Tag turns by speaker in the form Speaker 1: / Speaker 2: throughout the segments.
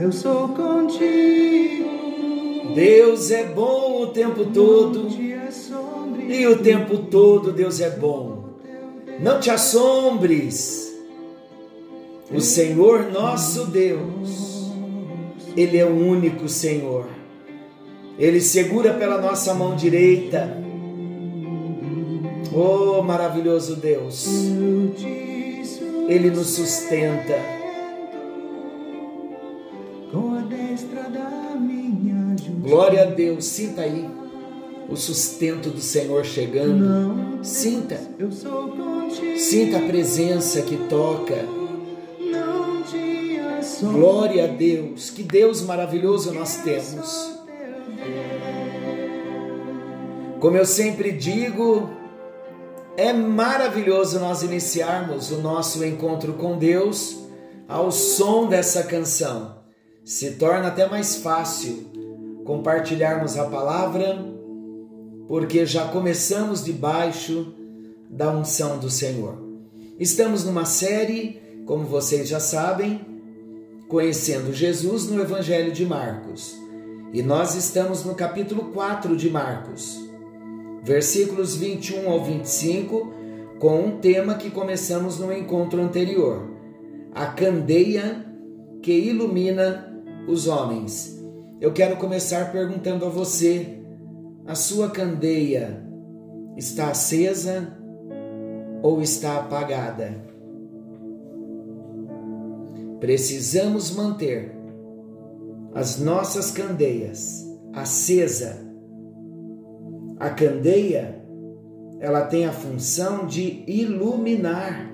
Speaker 1: eu sou contigo.
Speaker 2: Deus é bom o tempo todo e o tempo todo Deus é bom. Não te assombres. O Senhor nosso Deus, Ele é o único Senhor. Ele segura pela nossa mão direita. Oh, maravilhoso Deus. Ele nos sustenta. Glória a Deus. Sinta aí o sustento do Senhor chegando. Sinta. Sinta a presença que toca. Glória a Deus. Que Deus maravilhoso nós temos. Como eu sempre digo, é maravilhoso nós iniciarmos o nosso encontro com Deus ao som dessa canção. Se torna até mais fácil compartilharmos a palavra, porque já começamos debaixo da unção do Senhor. Estamos numa série, como vocês já sabem, conhecendo Jesus no Evangelho de Marcos. E nós estamos no capítulo 4 de Marcos versículos 21 ao 25, com um tema que começamos no encontro anterior: a candeia que ilumina os homens. Eu quero começar perguntando a você: a sua candeia está acesa ou está apagada? Precisamos manter as nossas candeias acesa a candeia, ela tem a função de iluminar.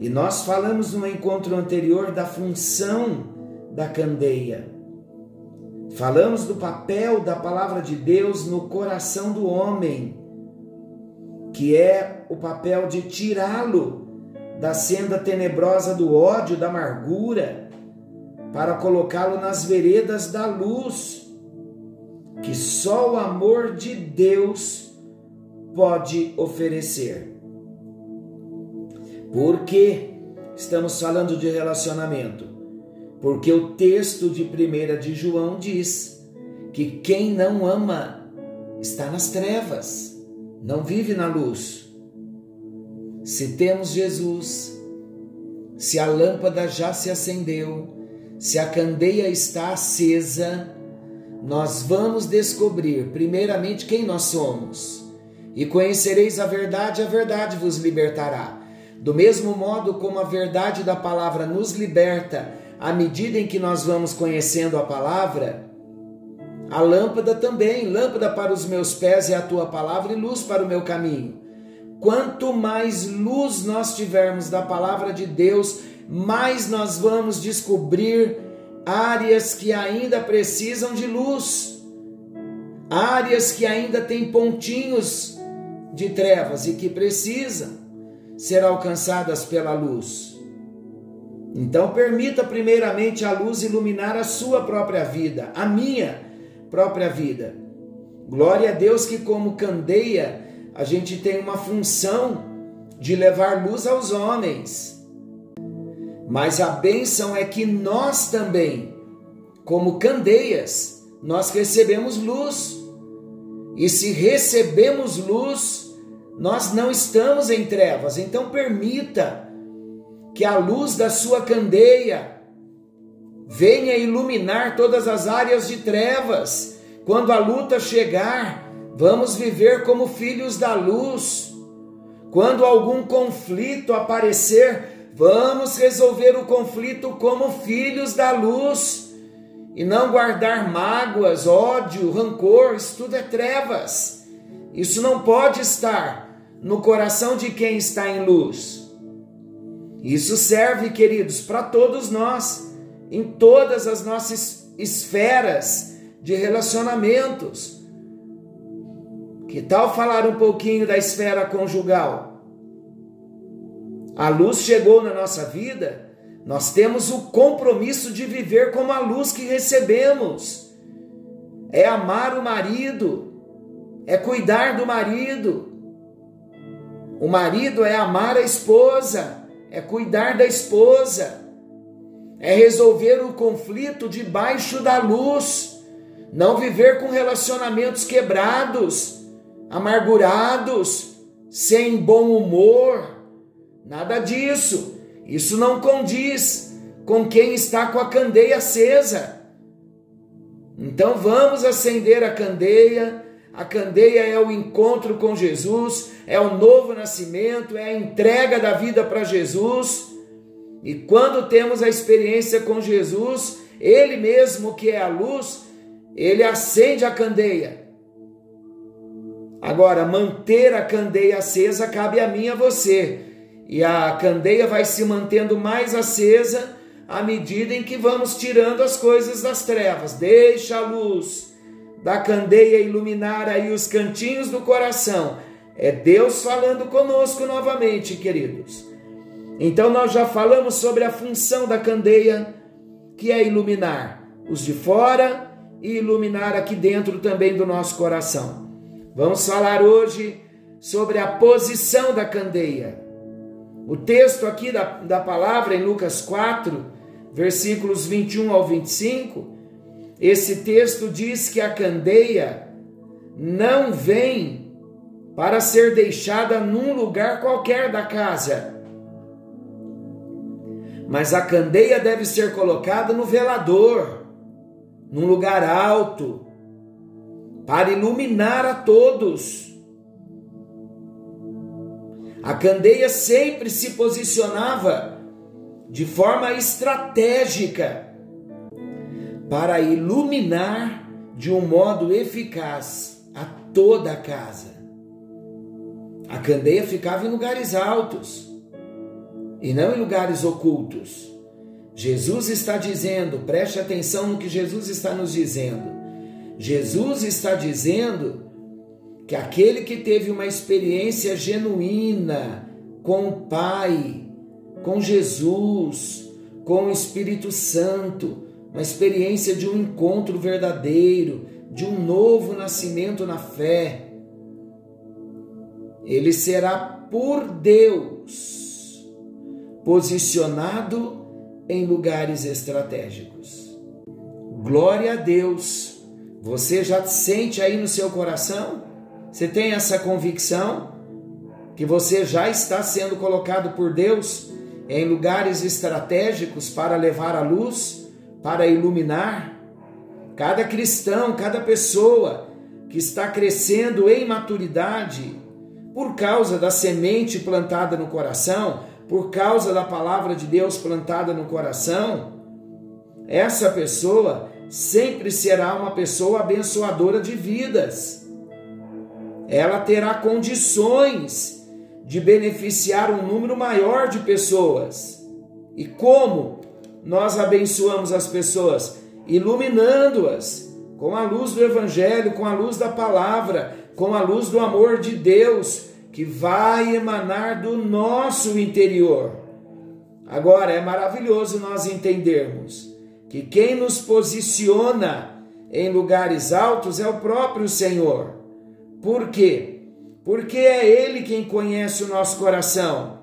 Speaker 2: E nós falamos no encontro anterior da função da candeia. Falamos do papel da palavra de Deus no coração do homem, que é o papel de tirá-lo da senda tenebrosa do ódio, da amargura, para colocá-lo nas veredas da luz que só o amor de Deus pode oferecer. Por que estamos falando de relacionamento? Porque o texto de 1 de João diz que quem não ama está nas trevas, não vive na luz. Se temos Jesus, se a lâmpada já se acendeu, se a candeia está acesa, nós vamos descobrir, primeiramente, quem nós somos. E conhecereis a verdade, a verdade vos libertará. Do mesmo modo como a verdade da palavra nos liberta, à medida em que nós vamos conhecendo a palavra, a lâmpada também, lâmpada para os meus pés é a tua palavra e luz para o meu caminho. Quanto mais luz nós tivermos da palavra de Deus, mais nós vamos descobrir áreas que ainda precisam de luz, áreas que ainda têm pontinhos de trevas e que precisam ser alcançadas pela luz. Então, permita primeiramente a luz iluminar a sua própria vida, a minha própria vida. Glória a Deus que, como candeia, a gente tem uma função de levar luz aos homens. Mas a bênção é que nós também, como candeias, nós recebemos luz. E se recebemos luz, nós não estamos em trevas. Então permita que a luz da sua candeia venha iluminar todas as áreas de trevas. Quando a luta chegar, vamos viver como filhos da luz. Quando algum conflito aparecer, Vamos resolver o conflito como filhos da luz e não guardar mágoas, ódio, rancor, isso tudo é trevas. Isso não pode estar no coração de quem está em luz. Isso serve, queridos, para todos nós, em todas as nossas esferas de relacionamentos. Que tal falar um pouquinho da esfera conjugal? A luz chegou na nossa vida, nós temos o compromisso de viver como a luz que recebemos. É amar o marido, é cuidar do marido. O marido é amar a esposa, é cuidar da esposa, é resolver o conflito debaixo da luz, não viver com relacionamentos quebrados, amargurados, sem bom humor. Nada disso. Isso não condiz com quem está com a candeia acesa. Então vamos acender a candeia. A candeia é o encontro com Jesus, é o novo nascimento, é a entrega da vida para Jesus. E quando temos a experiência com Jesus, Ele mesmo que é a luz, Ele acende a candeia. Agora, manter a candeia acesa cabe a mim e a você. E a candeia vai se mantendo mais acesa à medida em que vamos tirando as coisas das trevas. Deixa a luz da candeia iluminar aí os cantinhos do coração. É Deus falando conosco novamente, queridos. Então nós já falamos sobre a função da candeia, que é iluminar os de fora e iluminar aqui dentro também do nosso coração. Vamos falar hoje sobre a posição da candeia. O texto aqui da, da palavra em Lucas 4, versículos 21 ao 25, esse texto diz que a candeia não vem para ser deixada num lugar qualquer da casa, mas a candeia deve ser colocada no velador, num lugar alto, para iluminar a todos. A candeia sempre se posicionava de forma estratégica para iluminar de um modo eficaz a toda a casa. A candeia ficava em lugares altos e não em lugares ocultos. Jesus está dizendo, preste atenção no que Jesus está nos dizendo. Jesus está dizendo que aquele que teve uma experiência genuína com o Pai, com Jesus, com o Espírito Santo, uma experiência de um encontro verdadeiro, de um novo nascimento na fé, ele será por Deus posicionado em lugares estratégicos. Glória a Deus! Você já sente aí no seu coração? Você tem essa convicção que você já está sendo colocado por Deus em lugares estratégicos para levar a luz, para iluminar? Cada cristão, cada pessoa que está crescendo em maturidade por causa da semente plantada no coração, por causa da palavra de Deus plantada no coração, essa pessoa sempre será uma pessoa abençoadora de vidas ela terá condições de beneficiar um número maior de pessoas. E como nós abençoamos as pessoas? Iluminando-as com a luz do Evangelho, com a luz da palavra, com a luz do amor de Deus que vai emanar do nosso interior. Agora, é maravilhoso nós entendermos que quem nos posiciona em lugares altos é o próprio Senhor. Por quê? Porque é Ele quem conhece o nosso coração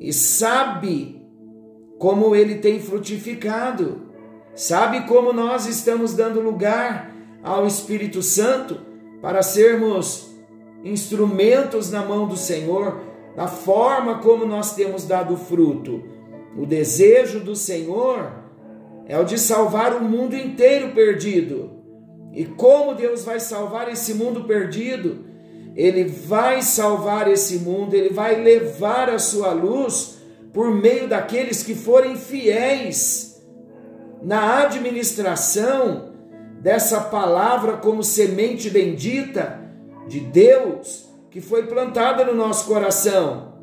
Speaker 2: e sabe como ele tem frutificado, sabe como nós estamos dando lugar ao Espírito Santo para sermos instrumentos na mão do Senhor, da forma como nós temos dado fruto. O desejo do Senhor é o de salvar o mundo inteiro perdido. E como Deus vai salvar esse mundo perdido? Ele vai salvar esse mundo, ele vai levar a sua luz por meio daqueles que forem fiéis na administração dessa palavra como semente bendita de Deus que foi plantada no nosso coração.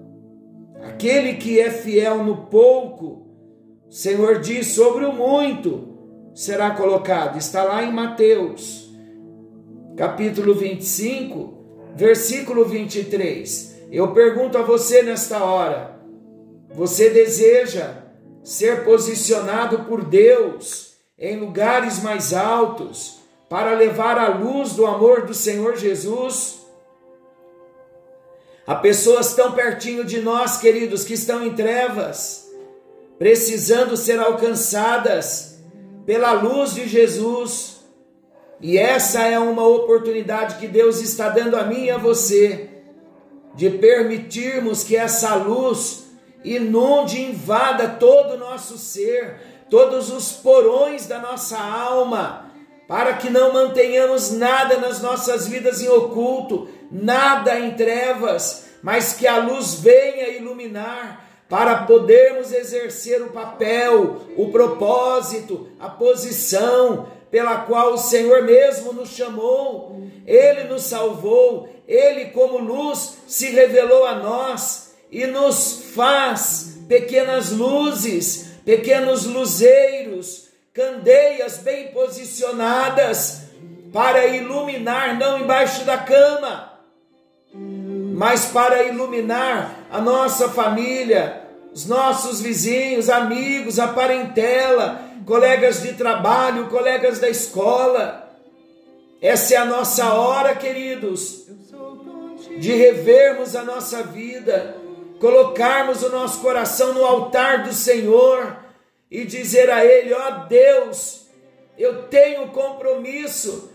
Speaker 2: Aquele que é fiel no pouco, o Senhor diz sobre o muito, será colocado. Está lá em Mateus, capítulo 25, versículo 23. Eu pergunto a você nesta hora: você deseja ser posicionado por Deus em lugares mais altos para levar a luz do amor do Senhor Jesus? Há pessoas tão pertinho de nós, queridos, que estão em trevas, precisando ser alcançadas pela luz de Jesus. E essa é uma oportunidade que Deus está dando a mim e a você, de permitirmos que essa luz inunde, invada todo o nosso ser, todos os porões da nossa alma, para que não mantenhamos nada nas nossas vidas em oculto, nada em trevas, mas que a luz venha iluminar para podermos exercer o papel, o propósito, a posição pela qual o Senhor mesmo nos chamou. Ele nos salvou, ele como luz se revelou a nós e nos faz pequenas luzes, pequenos luzeiros, candeias bem posicionadas para iluminar não embaixo da cama, mas para iluminar a nossa família, os nossos vizinhos, amigos, a parentela, colegas de trabalho, colegas da escola. Essa é a nossa hora, queridos, de revermos a nossa vida, colocarmos o nosso coração no altar do Senhor e dizer a Ele: ó oh Deus, eu tenho compromisso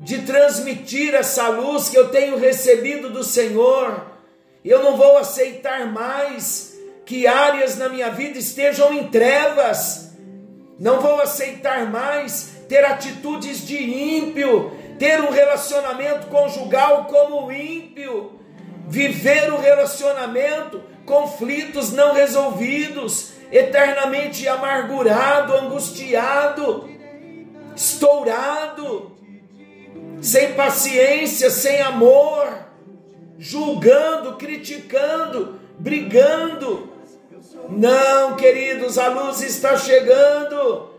Speaker 2: de transmitir essa luz que eu tenho recebido do Senhor. Eu não vou aceitar mais que áreas na minha vida estejam em trevas. Não vou aceitar mais ter atitudes de ímpio, ter um relacionamento conjugal como ímpio, viver o relacionamento, conflitos não resolvidos, eternamente amargurado, angustiado, estourado sem paciência, sem amor, julgando, criticando, brigando. Não, queridos, a luz está chegando.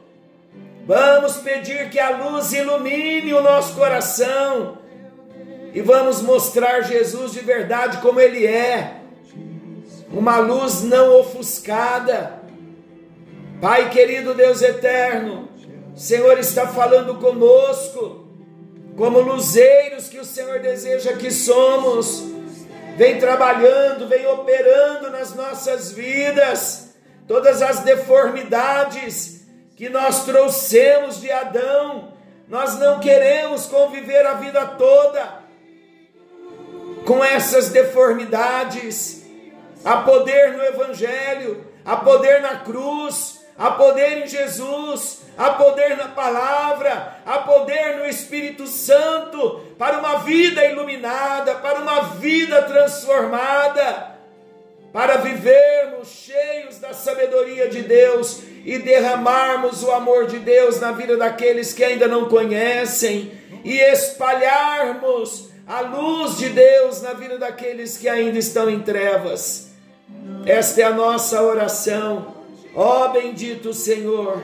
Speaker 2: Vamos pedir que a luz ilumine o nosso coração e vamos mostrar Jesus de verdade como Ele é. Uma luz não ofuscada. Pai querido Deus eterno, o Senhor está falando conosco como luzeiros que o Senhor deseja que somos. Vem trabalhando, vem operando nas nossas vidas, todas as deformidades que nós trouxemos de Adão. Nós não queremos conviver a vida toda com essas deformidades. Há poder no Evangelho, há poder na cruz, há poder em Jesus, há poder na palavra, há poder no Espírito Santo para uma vida iluminada, para uma vida transformada, para vivermos cheios da sabedoria de Deus e derramarmos o amor de Deus na vida daqueles que ainda não conhecem e espalharmos a luz de Deus na vida daqueles que ainda estão em trevas. Esta é a nossa oração Ó oh, bendito Senhor,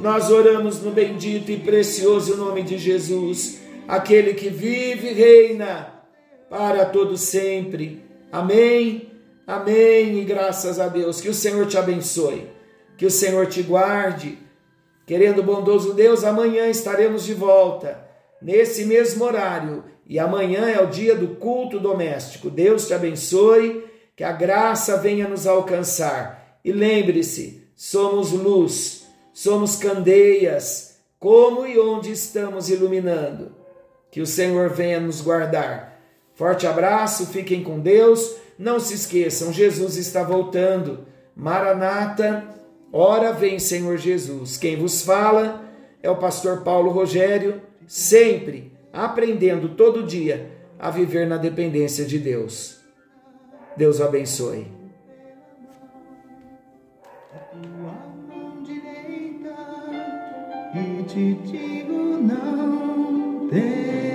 Speaker 2: nós oramos no bendito e precioso nome de Jesus, aquele que vive e reina para todo sempre. Amém. Amém. E graças a Deus. Que o Senhor te abençoe. Que o Senhor te guarde. Querendo bondoso Deus, amanhã estaremos de volta nesse mesmo horário. E amanhã é o dia do culto doméstico. Deus te abençoe, que a graça venha nos alcançar. E lembre-se, somos luz, somos candeias, como e onde estamos iluminando. Que o Senhor venha nos guardar. Forte abraço, fiquem com Deus. Não se esqueçam, Jesus está voltando. Maranata, ora vem Senhor Jesus. Quem vos fala é o pastor Paulo Rogério, sempre aprendendo todo dia a viver na dependência de Deus. Deus abençoe.
Speaker 1: te digo não tem.